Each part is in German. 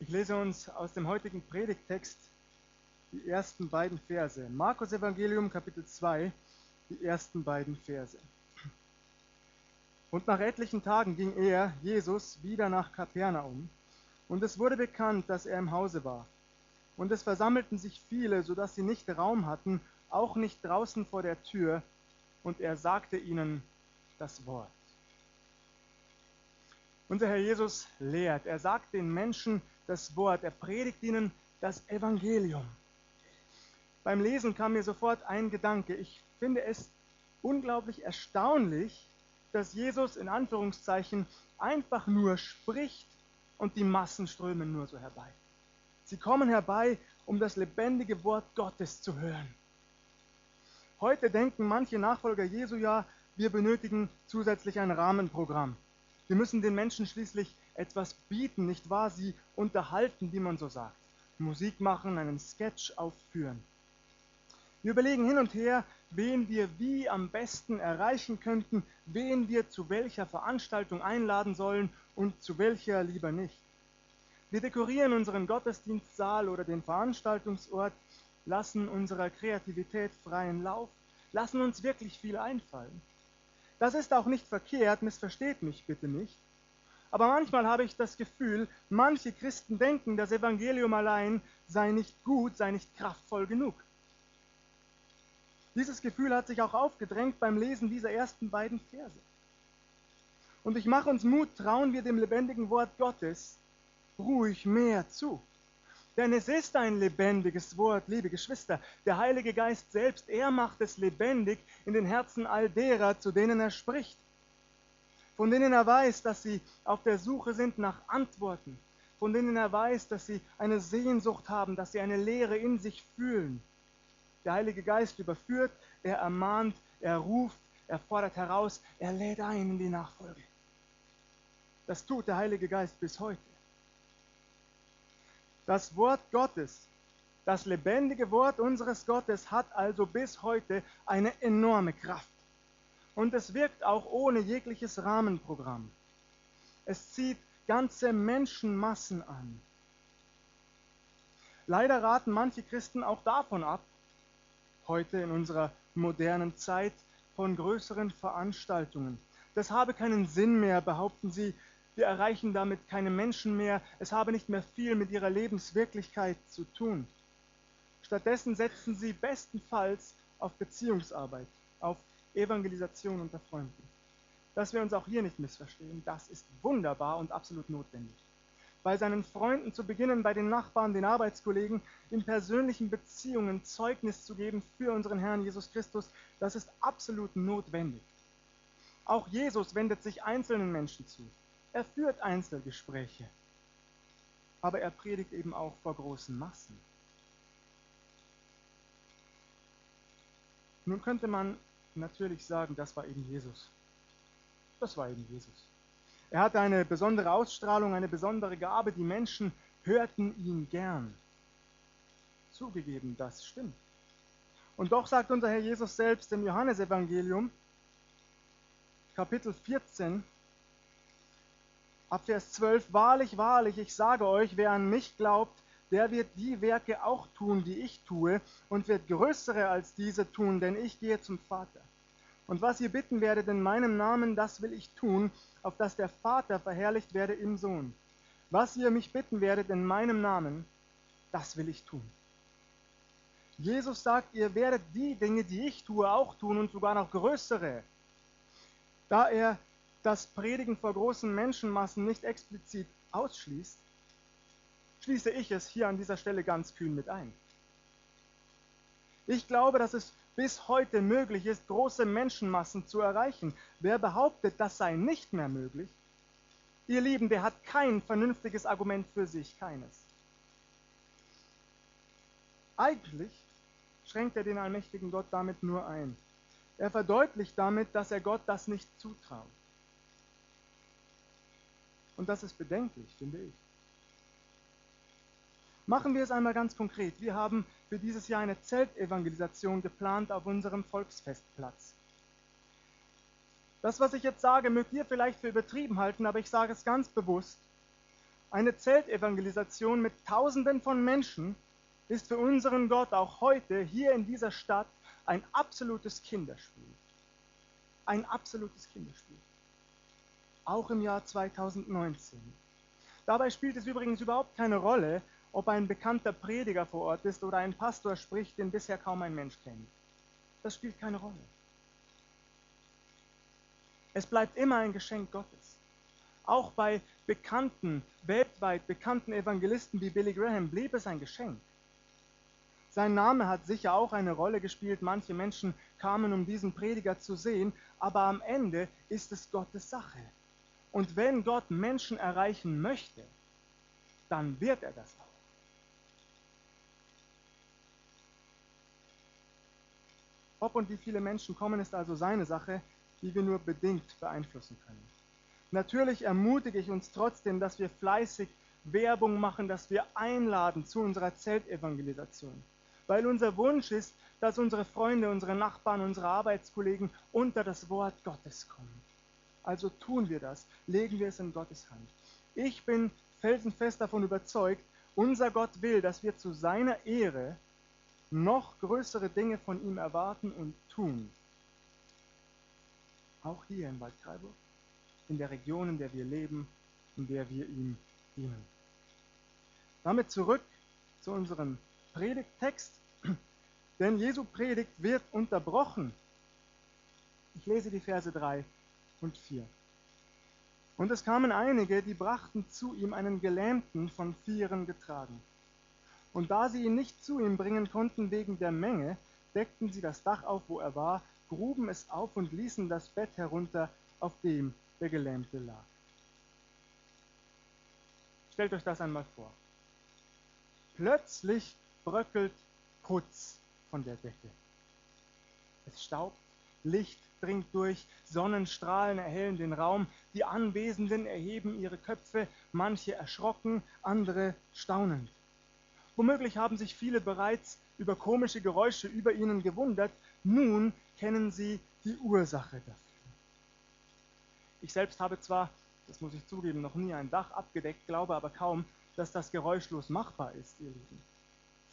Ich lese uns aus dem heutigen Predigttext die ersten beiden Verse. Markus Evangelium Kapitel 2, die ersten beiden Verse. Und nach etlichen Tagen ging er, Jesus, wieder nach Kapernaum. Und es wurde bekannt, dass er im Hause war. Und es versammelten sich viele, so dass sie nicht Raum hatten, auch nicht draußen vor der Tür. Und er sagte ihnen das Wort. Unser Herr Jesus lehrt. Er sagt den Menschen das Wort. Er predigt ihnen das Evangelium. Beim Lesen kam mir sofort ein Gedanke. Ich finde es unglaublich erstaunlich, dass Jesus in Anführungszeichen einfach nur spricht und die Massen strömen nur so herbei. Sie kommen herbei, um das lebendige Wort Gottes zu hören. Heute denken manche Nachfolger Jesu ja, wir benötigen zusätzlich ein Rahmenprogramm. Wir müssen den Menschen schließlich etwas bieten, nicht wahr? Sie unterhalten, wie man so sagt. Musik machen, einen Sketch aufführen. Wir überlegen hin und her, wen wir wie am besten erreichen könnten, wen wir zu welcher Veranstaltung einladen sollen und zu welcher lieber nicht. Wir dekorieren unseren Gottesdienstsaal oder den Veranstaltungsort, lassen unserer Kreativität freien Lauf, lassen uns wirklich viel einfallen. Das ist auch nicht verkehrt, missversteht mich bitte nicht. Aber manchmal habe ich das Gefühl, manche Christen denken, das Evangelium allein sei nicht gut, sei nicht kraftvoll genug. Dieses Gefühl hat sich auch aufgedrängt beim Lesen dieser ersten beiden Verse. Und ich mache uns Mut, trauen wir dem lebendigen Wort Gottes ruhig mehr zu. Denn es ist ein lebendiges Wort, liebe Geschwister. Der Heilige Geist selbst, er macht es lebendig in den Herzen all derer, zu denen er spricht. Von denen er weiß, dass sie auf der Suche sind nach Antworten. Von denen er weiß, dass sie eine Sehnsucht haben, dass sie eine Leere in sich fühlen. Der Heilige Geist überführt, er ermahnt, er ruft, er fordert heraus, er lädt ein in die Nachfolge. Das tut der Heilige Geist bis heute. Das Wort Gottes, das lebendige Wort unseres Gottes hat also bis heute eine enorme Kraft. Und es wirkt auch ohne jegliches Rahmenprogramm. Es zieht ganze Menschenmassen an. Leider raten manche Christen auch davon ab, heute in unserer modernen Zeit, von größeren Veranstaltungen. Das habe keinen Sinn mehr, behaupten sie, wir erreichen damit keine Menschen mehr, es habe nicht mehr viel mit ihrer Lebenswirklichkeit zu tun. Stattdessen setzen sie bestenfalls auf Beziehungsarbeit, auf Evangelisation unter Freunden. Dass wir uns auch hier nicht missverstehen, das ist wunderbar und absolut notwendig. Bei seinen Freunden zu beginnen, bei den Nachbarn, den Arbeitskollegen, in persönlichen Beziehungen Zeugnis zu geben für unseren Herrn Jesus Christus, das ist absolut notwendig. Auch Jesus wendet sich einzelnen Menschen zu. Er führt Einzelgespräche, aber er predigt eben auch vor großen Massen. Nun könnte man natürlich sagen, das war eben Jesus. Das war eben Jesus. Er hatte eine besondere Ausstrahlung, eine besondere Gabe. Die Menschen hörten ihn gern. Zugegeben, das stimmt. Und doch sagt unser Herr Jesus selbst im Johannesevangelium, Kapitel 14, Ab Vers 12, wahrlich, wahrlich, ich sage euch, wer an mich glaubt, der wird die Werke auch tun, die ich tue, und wird größere als diese tun, denn ich gehe zum Vater. Und was ihr bitten werdet in meinem Namen, das will ich tun, auf dass der Vater verherrlicht werde im Sohn. Was ihr mich bitten werdet in meinem Namen, das will ich tun. Jesus sagt, ihr werdet die Dinge, die ich tue, auch tun und sogar noch größere. Da er das Predigen vor großen Menschenmassen nicht explizit ausschließt, schließe ich es hier an dieser Stelle ganz kühn mit ein. Ich glaube, dass es bis heute möglich ist, große Menschenmassen zu erreichen. Wer behauptet, das sei nicht mehr möglich, ihr Lieben, der hat kein vernünftiges Argument für sich, keines. Eigentlich schränkt er den allmächtigen Gott damit nur ein. Er verdeutlicht damit, dass er Gott das nicht zutraut. Und das ist bedenklich, finde ich. Machen wir es einmal ganz konkret. Wir haben für dieses Jahr eine Zeltevangelisation geplant auf unserem Volksfestplatz. Das, was ich jetzt sage, mögt ihr vielleicht für übertrieben halten, aber ich sage es ganz bewusst. Eine Zeltevangelisation mit Tausenden von Menschen ist für unseren Gott auch heute hier in dieser Stadt ein absolutes Kinderspiel. Ein absolutes Kinderspiel. Auch im Jahr 2019. Dabei spielt es übrigens überhaupt keine Rolle, ob ein bekannter Prediger vor Ort ist oder ein Pastor spricht, den bisher kaum ein Mensch kennt. Das spielt keine Rolle. Es bleibt immer ein Geschenk Gottes. Auch bei bekannten, weltweit bekannten Evangelisten wie Billy Graham blieb es ein Geschenk. Sein Name hat sicher auch eine Rolle gespielt. Manche Menschen kamen, um diesen Prediger zu sehen, aber am Ende ist es Gottes Sache. Und wenn Gott Menschen erreichen möchte, dann wird er das auch. Ob und wie viele Menschen kommen, ist also seine Sache, die wir nur bedingt beeinflussen können. Natürlich ermutige ich uns trotzdem, dass wir fleißig Werbung machen, dass wir einladen zu unserer Zeltevangelisation. Weil unser Wunsch ist, dass unsere Freunde, unsere Nachbarn, unsere Arbeitskollegen unter das Wort Gottes kommen. Also tun wir das, legen wir es in Gottes Hand. Ich bin felsenfest davon überzeugt, unser Gott will, dass wir zu seiner Ehre noch größere Dinge von ihm erwarten und tun. Auch hier in Waldkraiburg, in der Region, in der wir leben, in der wir ihm dienen. Damit zurück zu unserem Predigttext, denn Jesu Predigt wird unterbrochen. Ich lese die Verse 3 und 4. Und es kamen einige, die brachten zu ihm einen Gelähmten von Vieren getragen. Und da sie ihn nicht zu ihm bringen konnten wegen der Menge, deckten sie das Dach auf, wo er war, gruben es auf und ließen das Bett herunter, auf dem der Gelähmte lag. Stellt euch das einmal vor. Plötzlich bröckelt Putz von der Decke. Es staubt, Licht dringt durch, Sonnenstrahlen erhellen den Raum, die Anwesenden erheben ihre Köpfe, manche erschrocken, andere staunend. Womöglich haben sich viele bereits über komische Geräusche über ihnen gewundert, nun kennen sie die Ursache dafür. Ich selbst habe zwar, das muss ich zugeben, noch nie ein Dach abgedeckt, glaube aber kaum, dass das geräuschlos machbar ist, ihr Lieben.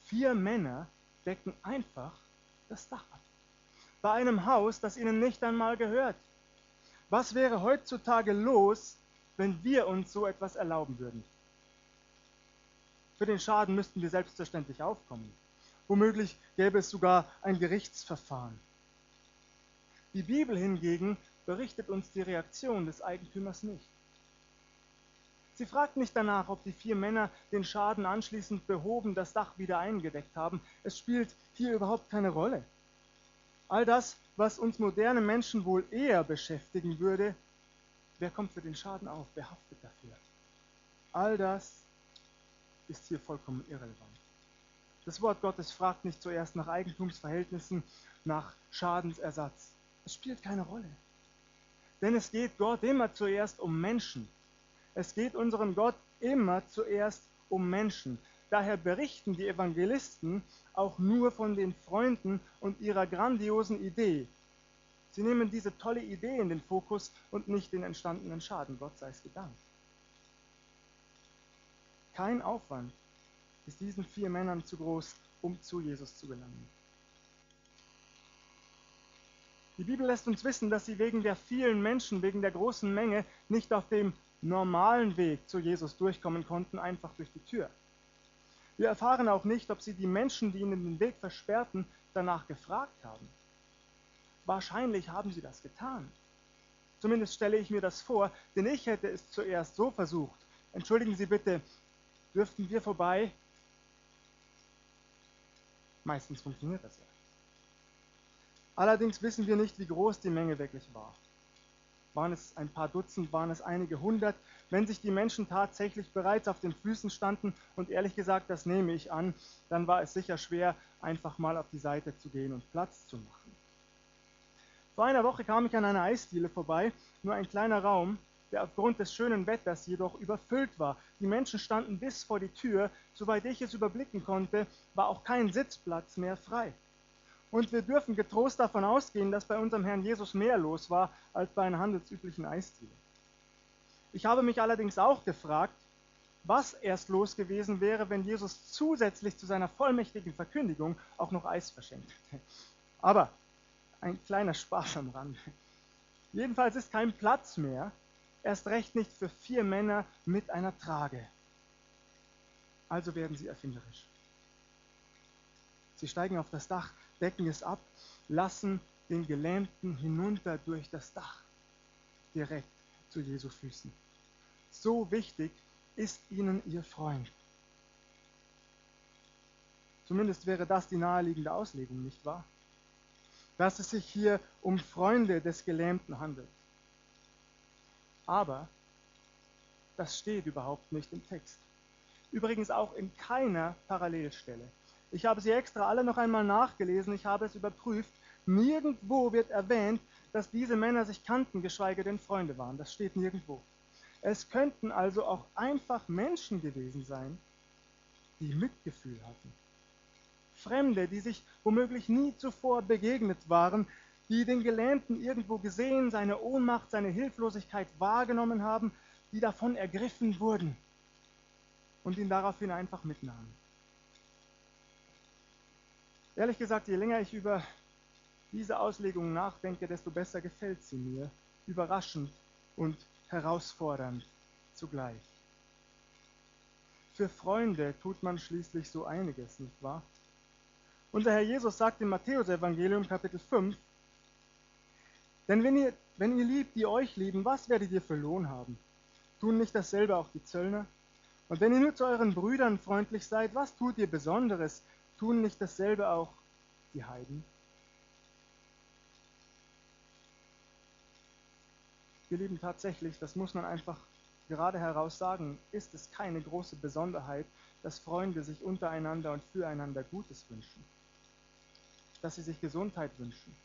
Vier Männer decken einfach das Dach ab. Bei einem Haus, das ihnen nicht einmal gehört. Was wäre heutzutage los, wenn wir uns so etwas erlauben würden? Für den Schaden müssten wir selbstverständlich aufkommen. Womöglich gäbe es sogar ein Gerichtsverfahren. Die Bibel hingegen berichtet uns die Reaktion des Eigentümers nicht. Sie fragt nicht danach, ob die vier Männer den Schaden anschließend behoben, das Dach wieder eingedeckt haben. Es spielt hier überhaupt keine Rolle. All das, was uns moderne Menschen wohl eher beschäftigen würde, wer kommt für den Schaden auf, wer haftet dafür? All das ist hier vollkommen irrelevant. Das Wort Gottes fragt nicht zuerst nach Eigentumsverhältnissen, nach Schadensersatz. Es spielt keine Rolle. Denn es geht Gott immer zuerst um Menschen. Es geht unserem Gott immer zuerst um Menschen. Daher berichten die Evangelisten auch nur von den Freunden und ihrer grandiosen Idee. Sie nehmen diese tolle Idee in den Fokus und nicht den entstandenen Schaden. Gott sei es gedankt. Kein Aufwand ist diesen vier Männern zu groß, um zu Jesus zu gelangen. Die Bibel lässt uns wissen, dass sie wegen der vielen Menschen, wegen der großen Menge nicht auf dem normalen Weg zu Jesus durchkommen konnten, einfach durch die Tür. Wir erfahren auch nicht, ob sie die Menschen, die ihnen den Weg versperrten, danach gefragt haben. Wahrscheinlich haben sie das getan. Zumindest stelle ich mir das vor, denn ich hätte es zuerst so versucht. Entschuldigen Sie bitte, dürften wir vorbei. Meistens funktioniert das ja. Allerdings wissen wir nicht, wie groß die Menge wirklich war. Waren es ein paar Dutzend, waren es einige hundert? Wenn sich die Menschen tatsächlich bereits auf den Füßen standen, und ehrlich gesagt, das nehme ich an, dann war es sicher schwer, einfach mal auf die Seite zu gehen und Platz zu machen. Vor einer Woche kam ich an einer Eisdiele vorbei, nur ein kleiner Raum, der aufgrund des schönen Wetters jedoch überfüllt war. Die Menschen standen bis vor die Tür, soweit ich es überblicken konnte, war auch kein Sitzplatz mehr frei. Und wir dürfen getrost davon ausgehen, dass bei unserem Herrn Jesus mehr los war als bei einer handelsüblichen Eisdiele. Ich habe mich allerdings auch gefragt, was erst los gewesen wäre, wenn Jesus zusätzlich zu seiner vollmächtigen Verkündigung auch noch Eis verschenkt hätte. Aber ein kleiner Spaß am Rande. Jedenfalls ist kein Platz mehr, erst recht nicht für vier Männer mit einer Trage. Also werden sie erfinderisch. Sie steigen auf das Dach, decken es ab, lassen den Gelähmten hinunter durch das Dach, direkt zu Jesu Füßen. So wichtig ist ihnen ihr Freund. Zumindest wäre das die naheliegende Auslegung, nicht wahr? Dass es sich hier um Freunde des Gelähmten handelt. Aber das steht überhaupt nicht im Text. Übrigens auch in keiner Parallelstelle. Ich habe sie extra alle noch einmal nachgelesen, ich habe es überprüft. Nirgendwo wird erwähnt, dass diese Männer sich kannten, geschweige denn Freunde waren. Das steht nirgendwo. Es könnten also auch einfach Menschen gewesen sein, die Mitgefühl hatten. Fremde, die sich womöglich nie zuvor begegnet waren, die den Gelähmten irgendwo gesehen, seine Ohnmacht, seine Hilflosigkeit wahrgenommen haben, die davon ergriffen wurden und ihn daraufhin einfach mitnahmen. Ehrlich gesagt, je länger ich über diese Auslegung nachdenke, desto besser gefällt sie mir, überraschend und herausfordernd zugleich. Für Freunde tut man schließlich so einiges, nicht wahr? Unser Herr Jesus sagt im Matthäusevangelium Kapitel 5, denn wenn ihr, wenn ihr liebt, die euch lieben, was werdet ihr für Lohn haben? Tun nicht dasselbe auch die Zöllner? Und wenn ihr nur zu euren Brüdern freundlich seid, was tut ihr Besonderes? Tun nicht dasselbe auch die Heiden? Ihr Lieben, tatsächlich, das muss man einfach gerade heraus sagen, ist es keine große Besonderheit, dass Freunde sich untereinander und füreinander Gutes wünschen, dass sie sich Gesundheit wünschen,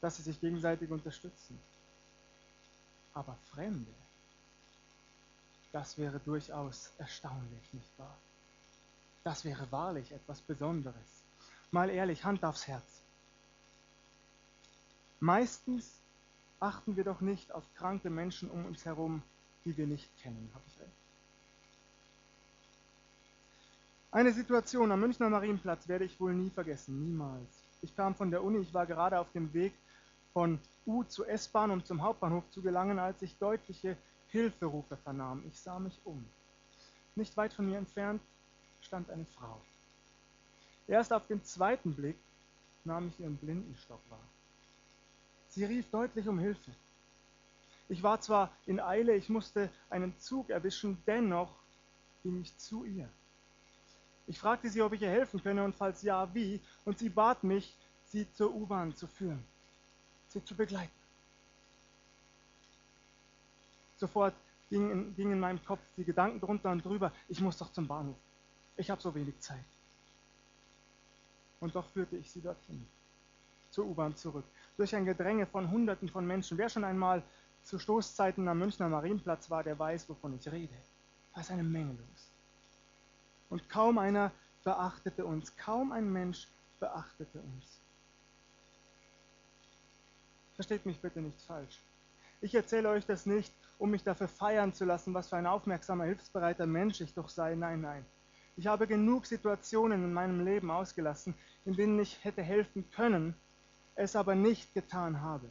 dass sie sich gegenseitig unterstützen. Aber Fremde, das wäre durchaus erstaunlich, nicht wahr? Das wäre wahrlich etwas Besonderes. Mal ehrlich, Hand aufs Herz. Meistens achten wir doch nicht auf kranke Menschen um uns herum, die wir nicht kennen. Habe ich recht? Eine Situation am Münchner Marienplatz werde ich wohl nie vergessen, niemals. Ich kam von der Uni, ich war gerade auf dem Weg von U zu S-Bahn, um zum Hauptbahnhof zu gelangen, als ich deutliche Hilferufe vernahm. Ich sah mich um. Nicht weit von mir entfernt stand eine Frau. Erst auf den zweiten Blick nahm ich ihren Blindenstock wahr. Sie rief deutlich um Hilfe. Ich war zwar in Eile, ich musste einen Zug erwischen, dennoch ging ich zu ihr. Ich fragte sie, ob ich ihr helfen könne und falls ja, wie, und sie bat mich, sie zur U-Bahn zu führen, sie zu begleiten. Sofort gingen in, ging in meinem Kopf die Gedanken drunter und drüber, ich muss doch zum Bahnhof. Ich habe so wenig Zeit. Und doch führte ich sie dorthin, zur U-Bahn zurück, durch ein Gedränge von Hunderten von Menschen. Wer schon einmal zu Stoßzeiten am Münchner Marienplatz war, der weiß, wovon ich rede. Da ist eine Menge los. Und kaum einer beachtete uns, kaum ein Mensch beachtete uns. Versteht mich bitte nicht falsch. Ich erzähle euch das nicht, um mich dafür feiern zu lassen, was für ein aufmerksamer, hilfsbereiter Mensch ich doch sei. Nein, nein. Ich habe genug Situationen in meinem Leben ausgelassen, in denen ich hätte helfen können, es aber nicht getan habe.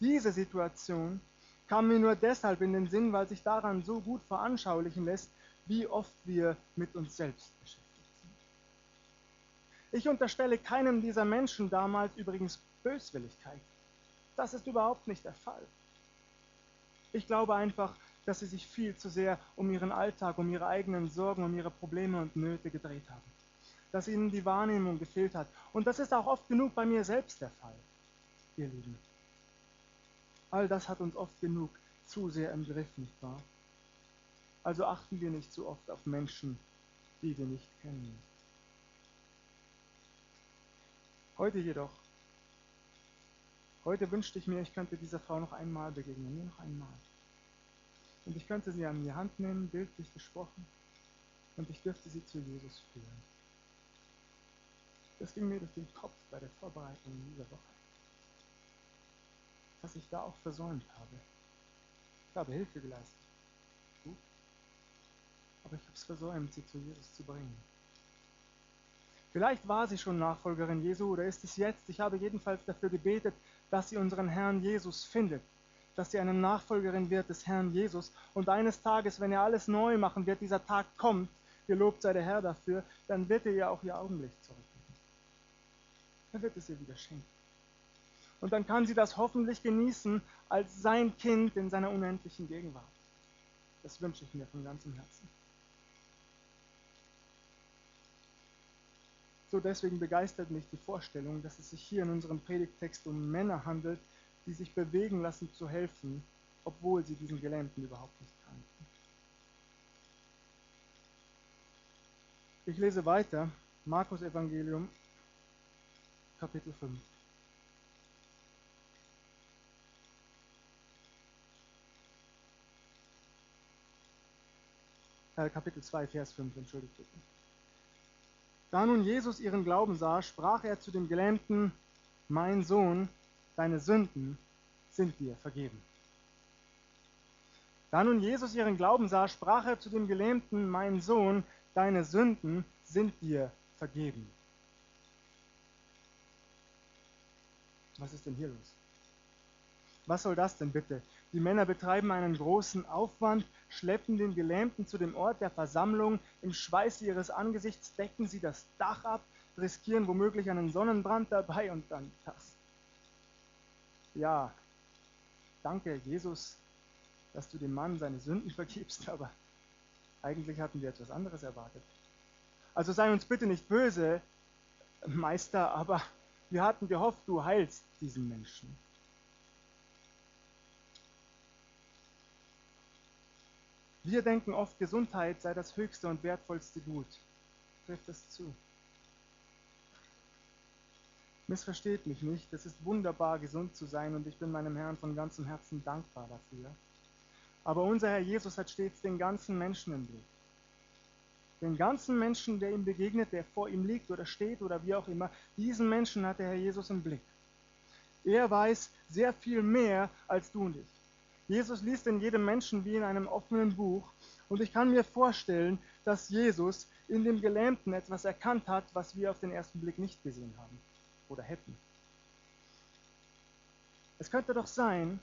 Diese Situation kam mir nur deshalb in den Sinn, weil sich daran so gut veranschaulichen lässt, wie oft wir mit uns selbst beschäftigt sind. Ich unterstelle keinem dieser Menschen damals übrigens Böswilligkeit. Das ist überhaupt nicht der Fall. Ich glaube einfach, dass sie sich viel zu sehr um ihren Alltag, um ihre eigenen Sorgen, um ihre Probleme und Nöte gedreht haben. Dass ihnen die Wahrnehmung gefehlt hat. Und das ist auch oft genug bei mir selbst der Fall, ihr Lieben. All das hat uns oft genug zu sehr im Griff, nicht wahr? Also achten wir nicht zu oft auf Menschen, die wir nicht kennen. Heute jedoch, heute wünschte ich mir, ich könnte dieser Frau noch einmal begegnen, nur noch einmal. Und ich könnte sie an die Hand nehmen, bildlich gesprochen, und ich dürfte sie zu Jesus führen. Das ging mir durch den Kopf bei der Vorbereitung dieser Woche. Was ich da auch versäumt habe. Ich habe Hilfe geleistet. Gut. Aber ich habe es versäumt, sie zu Jesus zu bringen. Vielleicht war sie schon Nachfolgerin Jesu oder ist es jetzt. Ich habe jedenfalls dafür gebetet, dass sie unseren Herrn Jesus findet, dass sie eine Nachfolgerin wird des Herrn Jesus. Und eines Tages, wenn er alles neu machen wird, dieser Tag kommt, gelobt sei der Herr dafür, dann wird er ihr auch ihr Augenlicht zurückgeben. Er wird es ihr wieder schenken. Und dann kann sie das hoffentlich genießen als sein Kind in seiner unendlichen Gegenwart. Das wünsche ich mir von ganzem Herzen. So deswegen begeistert mich die Vorstellung, dass es sich hier in unserem Predigtext um Männer handelt, die sich bewegen lassen zu helfen, obwohl sie diesen Gelähmten überhaupt nicht kannten. Ich lese weiter, Markus Evangelium, Kapitel 5. Äh, Kapitel 2, Vers 5, entschuldigt bitte. Da nun Jesus ihren Glauben sah, sprach er zu dem Gelähmten, mein Sohn, deine Sünden sind dir vergeben. Da nun Jesus ihren Glauben sah, sprach er zu dem Gelähmten, mein Sohn, deine Sünden sind dir vergeben. Was ist denn hier los? Was soll das denn bitte? Die Männer betreiben einen großen Aufwand, schleppen den Gelähmten zu dem Ort der Versammlung, im Schweiße ihres Angesichts decken sie das Dach ab, riskieren womöglich einen Sonnenbrand dabei und dann das. Ja, danke Jesus, dass du dem Mann seine Sünden vergibst, aber eigentlich hatten wir etwas anderes erwartet. Also sei uns bitte nicht böse, Meister, aber wir hatten gehofft, du heilst diesen Menschen. Wir denken oft, Gesundheit sei das höchste und wertvollste Gut. Trifft es zu? Missversteht mich nicht, es ist wunderbar, gesund zu sein und ich bin meinem Herrn von ganzem Herzen dankbar dafür. Aber unser Herr Jesus hat stets den ganzen Menschen im Blick. Den ganzen Menschen, der ihm begegnet, der vor ihm liegt oder steht oder wie auch immer, diesen Menschen hat der Herr Jesus im Blick. Er weiß sehr viel mehr als du und ich. Jesus liest in jedem Menschen wie in einem offenen Buch. Und ich kann mir vorstellen, dass Jesus in dem Gelähmten etwas erkannt hat, was wir auf den ersten Blick nicht gesehen haben oder hätten. Es könnte doch sein,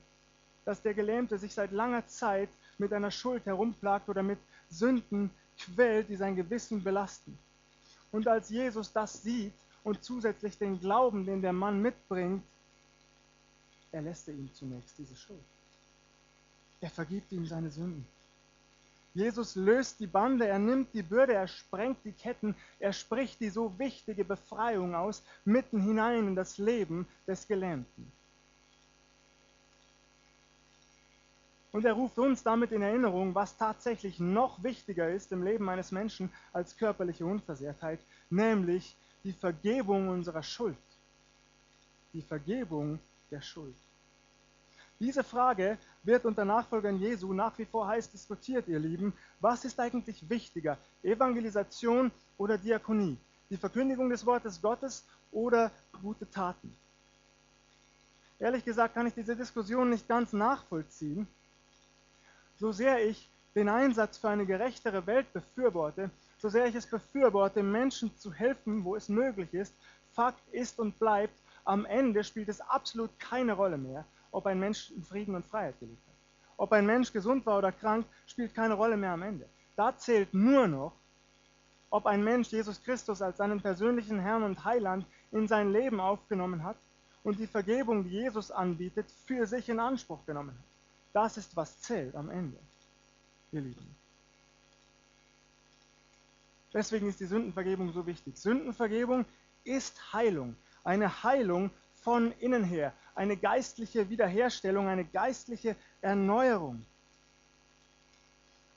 dass der Gelähmte sich seit langer Zeit mit einer Schuld herumplagt oder mit Sünden quält, die sein Gewissen belasten. Und als Jesus das sieht und zusätzlich den Glauben, den der Mann mitbringt, erlässt er ihm zunächst diese Schuld. Er vergibt ihm seine Sünden. Jesus löst die Bande, er nimmt die Bürde, er sprengt die Ketten, er spricht die so wichtige Befreiung aus, mitten hinein in das Leben des Gelähmten. Und er ruft uns damit in Erinnerung, was tatsächlich noch wichtiger ist im Leben eines Menschen als körperliche Unversehrtheit, nämlich die Vergebung unserer Schuld. Die Vergebung der Schuld. Diese Frage wird unter Nachfolgern Jesu nach wie vor heiß diskutiert, ihr Lieben. Was ist eigentlich wichtiger, Evangelisation oder Diakonie? Die Verkündigung des Wortes Gottes oder gute Taten? Ehrlich gesagt kann ich diese Diskussion nicht ganz nachvollziehen. So sehr ich den Einsatz für eine gerechtere Welt befürworte, so sehr ich es befürworte, Menschen zu helfen, wo es möglich ist, Fakt ist und bleibt, am Ende spielt es absolut keine Rolle mehr, ob ein Mensch in Frieden und Freiheit gelebt hat. Ob ein Mensch gesund war oder krank, spielt keine Rolle mehr am Ende. Da zählt nur noch, ob ein Mensch Jesus Christus als seinen persönlichen Herrn und Heiland in sein Leben aufgenommen hat und die Vergebung, die Jesus anbietet, für sich in Anspruch genommen hat. Das ist, was zählt am Ende, ihr Lieben. Deswegen ist die Sündenvergebung so wichtig. Sündenvergebung ist Heilung. Eine Heilung von innen her eine geistliche Wiederherstellung, eine geistliche Erneuerung.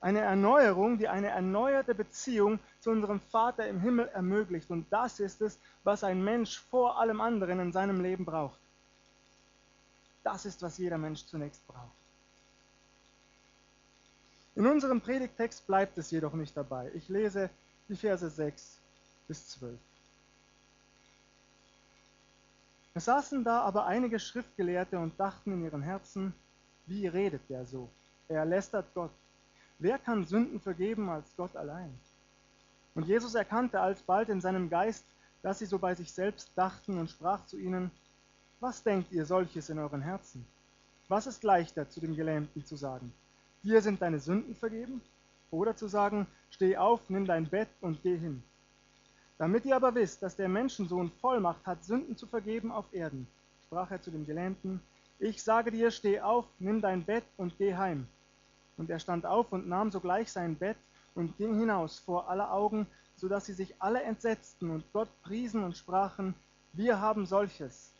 Eine Erneuerung, die eine erneuerte Beziehung zu unserem Vater im Himmel ermöglicht. Und das ist es, was ein Mensch vor allem anderen in seinem Leben braucht. Das ist, was jeder Mensch zunächst braucht. In unserem Predigtext bleibt es jedoch nicht dabei. Ich lese die Verse 6 bis 12. Es saßen da aber einige Schriftgelehrte und dachten in ihren Herzen, wie redet der so? Er lästert Gott. Wer kann Sünden vergeben als Gott allein? Und Jesus erkannte alsbald in seinem Geist, dass sie so bei sich selbst dachten und sprach zu ihnen, was denkt ihr solches in euren Herzen? Was ist leichter zu dem Gelähmten zu sagen, dir sind deine Sünden vergeben? Oder zu sagen, steh auf, nimm dein Bett und geh hin. Damit ihr aber wisst, dass der Menschensohn Vollmacht hat, Sünden zu vergeben auf Erden, sprach er zu dem Gelähmten, ich sage dir, steh auf, nimm dein Bett und geh heim. Und er stand auf und nahm sogleich sein Bett und ging hinaus vor aller Augen, so dass sie sich alle entsetzten und Gott priesen und sprachen, wir haben solches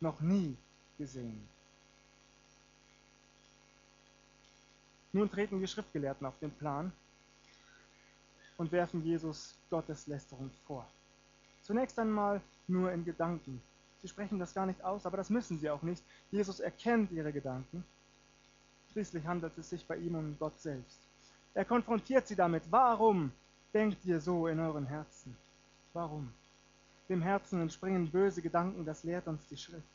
noch nie gesehen. Nun treten die Schriftgelehrten auf den Plan und werfen Jesus Gottes Lästerung vor. Zunächst einmal nur in Gedanken. Sie sprechen das gar nicht aus, aber das müssen sie auch nicht. Jesus erkennt ihre Gedanken. Schließlich handelt es sich bei ihm um Gott selbst. Er konfrontiert sie damit. Warum denkt ihr so in euren Herzen? Warum? Dem Herzen entspringen böse Gedanken, das lehrt uns die Schrift.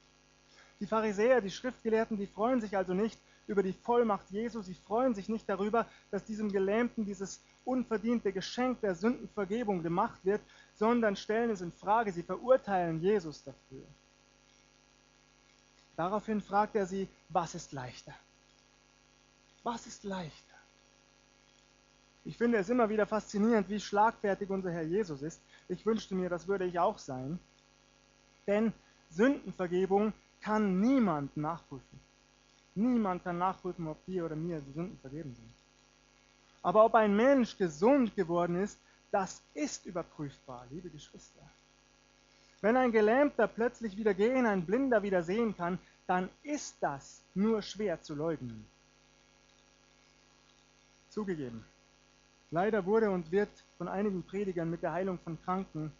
Die Pharisäer, die Schriftgelehrten, die freuen sich also nicht über die Vollmacht Jesu, sie freuen sich nicht darüber, dass diesem Gelähmten dieses unverdiente Geschenk der Sündenvergebung gemacht wird, sondern stellen es in Frage, sie verurteilen Jesus dafür. Daraufhin fragt er sie, was ist leichter? Was ist leichter? Ich finde es immer wieder faszinierend, wie schlagfertig unser Herr Jesus ist. Ich wünschte mir, das würde ich auch sein. Denn Sündenvergebung kann niemand nachprüfen. Niemand kann nachprüfen, ob dir oder mir die Sünden vergeben sind. Aber ob ein Mensch gesund geworden ist, das ist überprüfbar, liebe Geschwister. Wenn ein Gelähmter plötzlich wieder gehen, ein Blinder wieder sehen kann, dann ist das nur schwer zu leugnen. Zugegeben, leider wurde und wird von einigen Predigern mit der Heilung von Kranken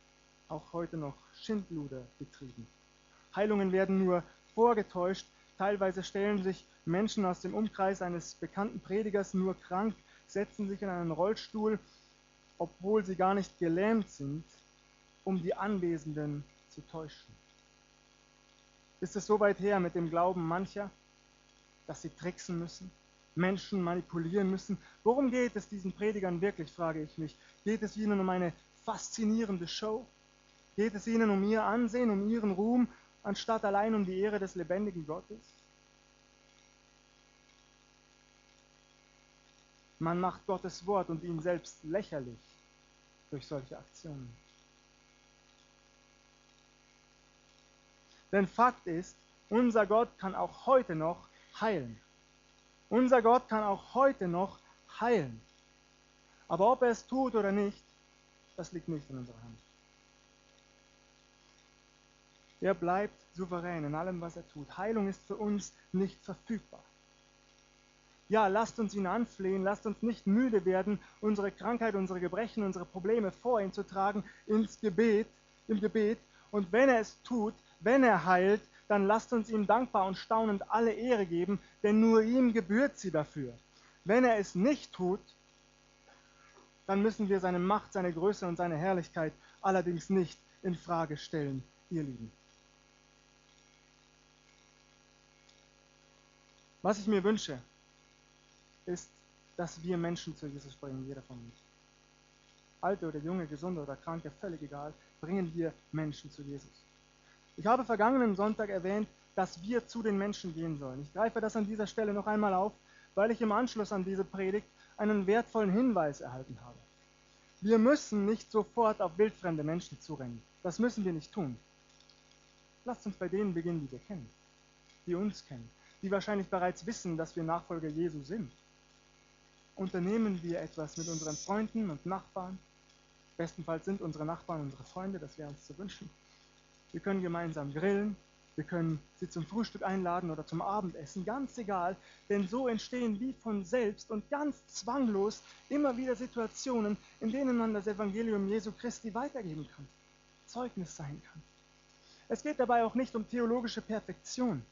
auch heute noch Schindluder betrieben. Heilungen werden nur vorgetäuscht. Teilweise stellen sich Menschen aus dem Umkreis eines bekannten Predigers nur krank, setzen sich in einen Rollstuhl, obwohl sie gar nicht gelähmt sind, um die Anwesenden zu täuschen. Ist es so weit her mit dem Glauben mancher, dass sie tricksen müssen, Menschen manipulieren müssen? Worum geht es diesen Predigern wirklich, frage ich mich. Geht es ihnen um eine faszinierende Show? Geht es ihnen um ihr Ansehen, um ihren Ruhm, anstatt allein um die Ehre des lebendigen Gottes? Man macht Gottes Wort und ihn selbst lächerlich durch solche Aktionen. Denn Fakt ist, unser Gott kann auch heute noch heilen. Unser Gott kann auch heute noch heilen. Aber ob er es tut oder nicht, das liegt nicht in unserer Hand. Er bleibt souverän in allem, was er tut. Heilung ist für uns nicht verfügbar. Ja, lasst uns ihn anflehen, lasst uns nicht müde werden, unsere Krankheit, unsere Gebrechen, unsere Probleme vor ihn zu tragen ins Gebet, im Gebet. Und wenn er es tut, wenn er heilt, dann lasst uns ihm dankbar und staunend alle Ehre geben, denn nur ihm gebührt sie dafür. Wenn er es nicht tut, dann müssen wir seine Macht, seine Größe und seine Herrlichkeit allerdings nicht in Frage stellen, ihr Lieben. Was ich mir wünsche, ist, dass wir Menschen zu Jesus bringen, jeder von uns. Alte oder junge, gesunde oder kranke, völlig egal, bringen wir Menschen zu Jesus. Ich habe vergangenen Sonntag erwähnt, dass wir zu den Menschen gehen sollen. Ich greife das an dieser Stelle noch einmal auf, weil ich im Anschluss an diese Predigt einen wertvollen Hinweis erhalten habe. Wir müssen nicht sofort auf wildfremde Menschen zurennen. Das müssen wir nicht tun. Lasst uns bei denen beginnen, die wir kennen, die uns kennen, die wahrscheinlich bereits wissen, dass wir Nachfolger Jesu sind. Unternehmen wir etwas mit unseren Freunden und Nachbarn. Bestenfalls sind unsere Nachbarn unsere Freunde, das wäre uns zu wünschen. Wir können gemeinsam grillen, wir können sie zum Frühstück einladen oder zum Abendessen, ganz egal, denn so entstehen wie von selbst und ganz zwanglos immer wieder Situationen, in denen man das Evangelium Jesu Christi weitergeben kann, Zeugnis sein kann. Es geht dabei auch nicht um theologische Perfektion.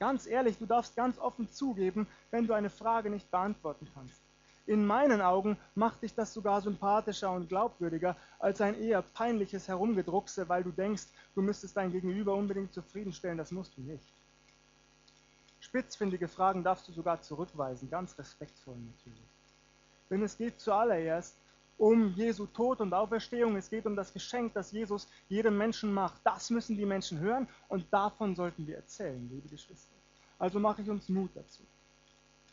Ganz ehrlich, du darfst ganz offen zugeben, wenn du eine Frage nicht beantworten kannst. In meinen Augen macht dich das sogar sympathischer und glaubwürdiger als ein eher peinliches Herumgedruckse, weil du denkst, du müsstest dein Gegenüber unbedingt zufriedenstellen. Das musst du nicht. spitzfindige Fragen darfst du sogar zurückweisen, ganz respektvoll natürlich. Denn es geht zuallererst um Jesu Tod und Auferstehung. Es geht um das Geschenk, das Jesus jedem Menschen macht. Das müssen die Menschen hören und davon sollten wir erzählen, liebe Geschwister. Also mache ich uns Mut dazu.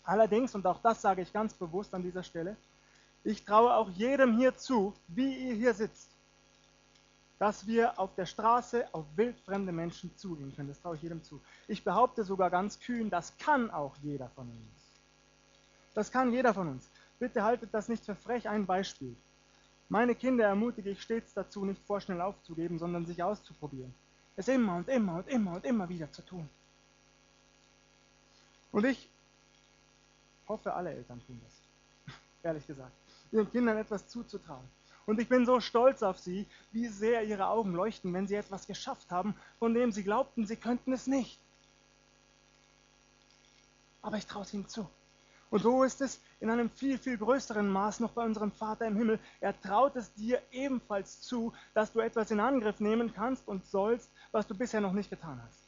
Allerdings, und auch das sage ich ganz bewusst an dieser Stelle, ich traue auch jedem hier zu, wie ihr hier sitzt, dass wir auf der Straße auf wildfremde Menschen zugehen können. Das traue ich jedem zu. Ich behaupte sogar ganz kühn, das kann auch jeder von uns. Das kann jeder von uns. Bitte haltet das nicht für frech. Ein Beispiel. Meine Kinder ermutige ich stets dazu, nicht vorschnell aufzugeben, sondern sich auszuprobieren. Es immer und immer und immer und immer wieder zu tun. Und ich hoffe, alle Eltern tun das. Ehrlich gesagt. Ihren Kindern etwas zuzutrauen. Und ich bin so stolz auf sie, wie sehr ihre Augen leuchten, wenn sie etwas geschafft haben, von dem sie glaubten, sie könnten es nicht. Aber ich traue es ihnen zu. Und so ist es in einem viel, viel größeren Maß noch bei unserem Vater im Himmel. Er traut es dir ebenfalls zu, dass du etwas in Angriff nehmen kannst und sollst, was du bisher noch nicht getan hast.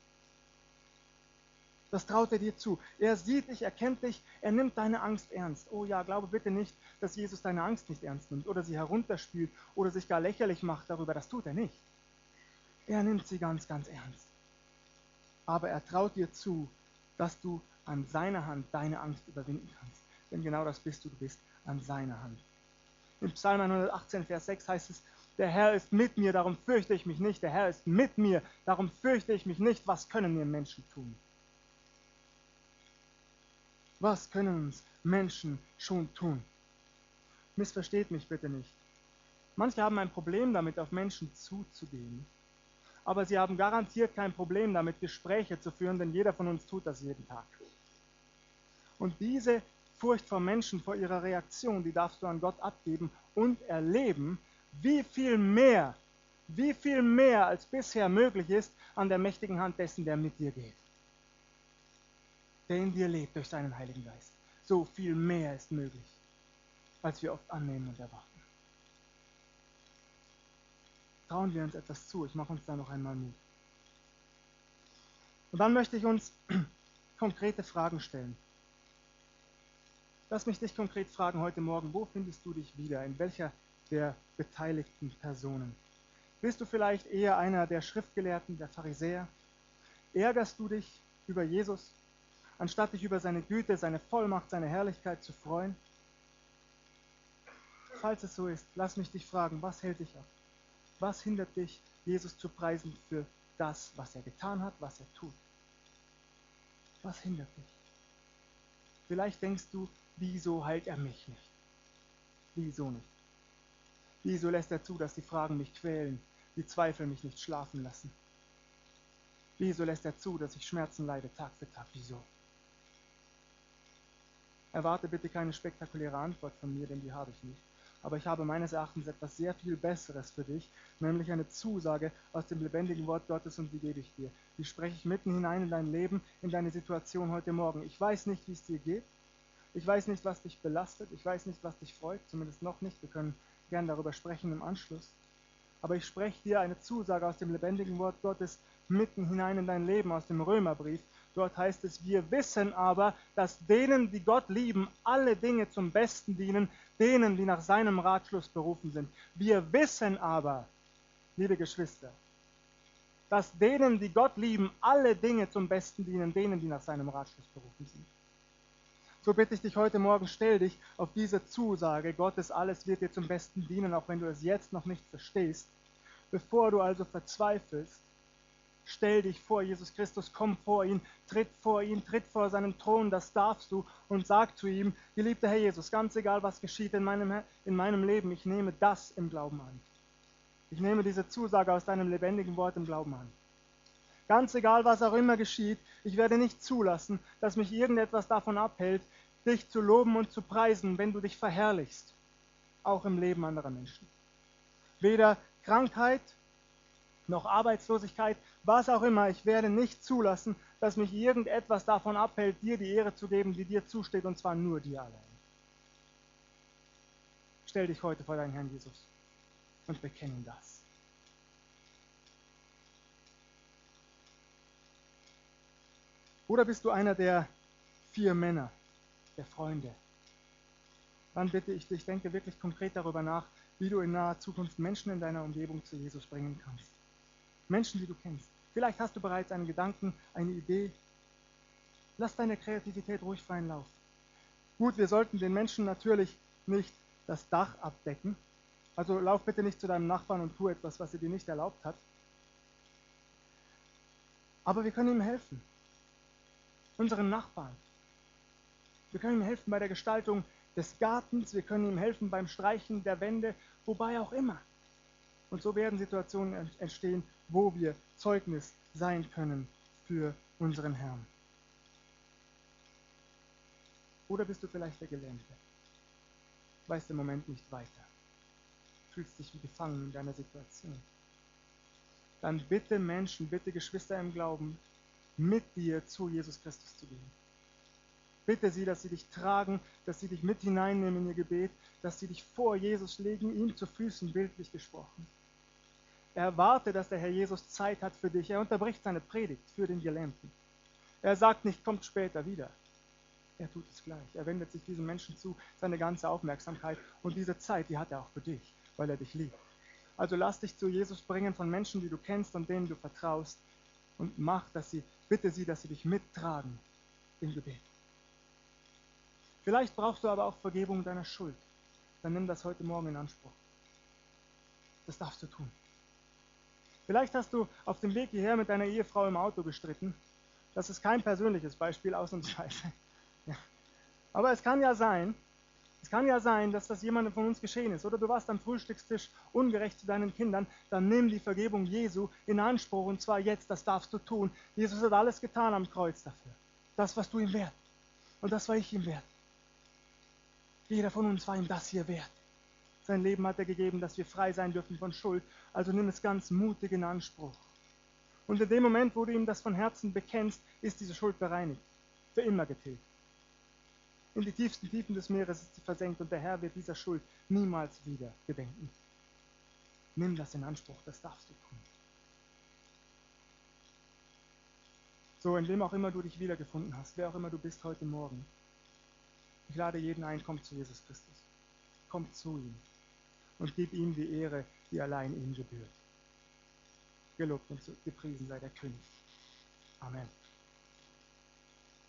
Das traut er dir zu. Er sieht dich, er kennt dich, er nimmt deine Angst ernst. Oh ja, glaube bitte nicht, dass Jesus deine Angst nicht ernst nimmt oder sie herunterspielt oder sich gar lächerlich macht darüber. Das tut er nicht. Er nimmt sie ganz, ganz ernst. Aber er traut dir zu, dass du an seiner Hand deine Angst überwinden kannst. Denn genau das bist du, du bist an seiner Hand. Im Psalm 118, Vers 6 heißt es, der Herr ist mit mir, darum fürchte ich mich nicht. Der Herr ist mit mir, darum fürchte ich mich nicht. Was können mir Menschen tun? Was können uns Menschen schon tun? Missversteht mich bitte nicht. Manche haben ein Problem damit, auf Menschen zuzugehen. Aber sie haben garantiert kein Problem damit, Gespräche zu führen, denn jeder von uns tut das jeden Tag. Und diese Furcht vor Menschen, vor ihrer Reaktion, die darfst du an Gott abgeben und erleben, wie viel mehr, wie viel mehr als bisher möglich ist an der mächtigen Hand dessen, der mit dir geht. Der in dir lebt durch seinen Heiligen Geist. So viel mehr ist möglich, als wir oft annehmen und erwarten. Trauen wir uns etwas zu. Ich mache uns da noch einmal Mut. Und dann möchte ich uns konkrete Fragen stellen. Lass mich dich konkret fragen heute Morgen, wo findest du dich wieder? In welcher der beteiligten Personen? Bist du vielleicht eher einer der Schriftgelehrten, der Pharisäer? Ärgerst du dich über Jesus, anstatt dich über seine Güte, seine Vollmacht, seine Herrlichkeit zu freuen? Falls es so ist, lass mich dich fragen, was hält dich ab? Was hindert dich, Jesus zu preisen für das, was er getan hat, was er tut? Was hindert dich? Vielleicht denkst du, Wieso heilt er mich nicht? Wieso nicht? Wieso lässt er zu, dass die Fragen mich quälen, die Zweifel mich nicht schlafen lassen? Wieso lässt er zu, dass ich Schmerzen leide Tag für Tag? Wieso? Erwarte bitte keine spektakuläre Antwort von mir, denn die habe ich nicht. Aber ich habe meines Erachtens etwas sehr viel Besseres für dich, nämlich eine Zusage aus dem lebendigen Wort Gottes und die gebe ich dir. Die spreche ich mitten hinein in dein Leben, in deine Situation heute Morgen. Ich weiß nicht, wie es dir geht. Ich weiß nicht, was dich belastet. Ich weiß nicht, was dich freut. Zumindest noch nicht. Wir können gern darüber sprechen im Anschluss. Aber ich spreche dir eine Zusage aus dem lebendigen Wort Gottes mitten hinein in dein Leben, aus dem Römerbrief. Dort heißt es, wir wissen aber, dass denen, die Gott lieben, alle Dinge zum Besten dienen, denen, die nach seinem Ratschluss berufen sind. Wir wissen aber, liebe Geschwister, dass denen, die Gott lieben, alle Dinge zum Besten dienen, denen, die nach seinem Ratschluss berufen sind. So bitte ich dich heute Morgen, stell dich auf diese Zusage. Gottes alles wird dir zum Besten dienen, auch wenn du es jetzt noch nicht verstehst. Bevor du also verzweifelst, stell dich vor Jesus Christus, komm vor ihn, tritt vor ihn, tritt vor seinen Thron, das darfst du und sag zu ihm, geliebter Herr Jesus, ganz egal was geschieht in meinem, in meinem Leben, ich nehme das im Glauben an. Ich nehme diese Zusage aus deinem lebendigen Wort im Glauben an. Ganz egal, was auch immer geschieht, ich werde nicht zulassen, dass mich irgendetwas davon abhält, dich zu loben und zu preisen, wenn du dich verherrlichst, auch im Leben anderer Menschen. Weder Krankheit noch Arbeitslosigkeit, was auch immer, ich werde nicht zulassen, dass mich irgendetwas davon abhält, dir die Ehre zu geben, die dir zusteht, und zwar nur dir allein. Stell dich heute vor deinen Herrn Jesus und bekenne das. Oder bist du einer der vier Männer, der Freunde? Dann bitte ich dich, denke wirklich konkret darüber nach, wie du in naher Zukunft Menschen in deiner Umgebung zu Jesus bringen kannst. Menschen, die du kennst. Vielleicht hast du bereits einen Gedanken, eine Idee. Lass deine Kreativität ruhig freien Lauf. Gut, wir sollten den Menschen natürlich nicht das Dach abdecken. Also lauf bitte nicht zu deinem Nachbarn und tu etwas, was er dir nicht erlaubt hat. Aber wir können ihm helfen. Unseren Nachbarn. Wir können ihm helfen bei der Gestaltung des Gartens, wir können ihm helfen beim Streichen der Wände, wobei auch immer. Und so werden Situationen entstehen, wo wir Zeugnis sein können für unseren Herrn. Oder bist du vielleicht der Gelähmte? Weißt im Moment nicht weiter. Fühlst dich wie gefangen in deiner Situation. Dann bitte Menschen, bitte Geschwister im Glauben, mit dir zu Jesus Christus zu gehen. Bitte sie, dass sie dich tragen, dass sie dich mit hineinnehmen in ihr Gebet, dass sie dich vor Jesus legen, ihm zu Füßen bildlich gesprochen. Erwarte, dass der Herr Jesus Zeit hat für dich. Er unterbricht seine Predigt für den Gelähmten. Er sagt nicht, kommt später wieder. Er tut es gleich. Er wendet sich diesen Menschen zu, seine ganze Aufmerksamkeit. Und diese Zeit, die hat er auch für dich, weil er dich liebt. Also lass dich zu Jesus bringen von Menschen, die du kennst und denen du vertraust. Und mach, dass sie, bitte sie, dass sie dich mittragen im Gebet. Vielleicht brauchst du aber auch Vergebung deiner Schuld. Dann nimm das heute Morgen in Anspruch. Das darfst du tun. Vielleicht hast du auf dem Weg hierher mit deiner Ehefrau im Auto gestritten. Das ist kein persönliches Beispiel, ausnahmsweise. Ja. Aber es kann ja sein, es kann ja sein, dass das jemandem von uns geschehen ist. Oder du warst am Frühstückstisch ungerecht zu deinen Kindern. Dann nimm die Vergebung Jesu in Anspruch und zwar jetzt. Das darfst du tun. Jesus hat alles getan am Kreuz dafür. Das, was du ihm wert. Und das war ich ihm wert. Jeder von uns war ihm das hier wert. Sein Leben hat er gegeben, dass wir frei sein dürfen von Schuld. Also nimm es ganz mutig in Anspruch. Und in dem Moment, wo du ihm das von Herzen bekennst, ist diese Schuld bereinigt. Für immer getilgt. In die tiefsten Tiefen des Meeres ist sie versenkt und der Herr wird dieser Schuld niemals wieder gedenken. Nimm das in Anspruch, das darfst du tun. So, in wem auch immer du dich wiedergefunden hast, wer auch immer du bist heute Morgen. Ich lade jeden ein, komm zu Jesus Christus. Komm zu ihm und gib ihm die Ehre, die allein ihm gebührt. Gelobt und gepriesen sei der König. Amen.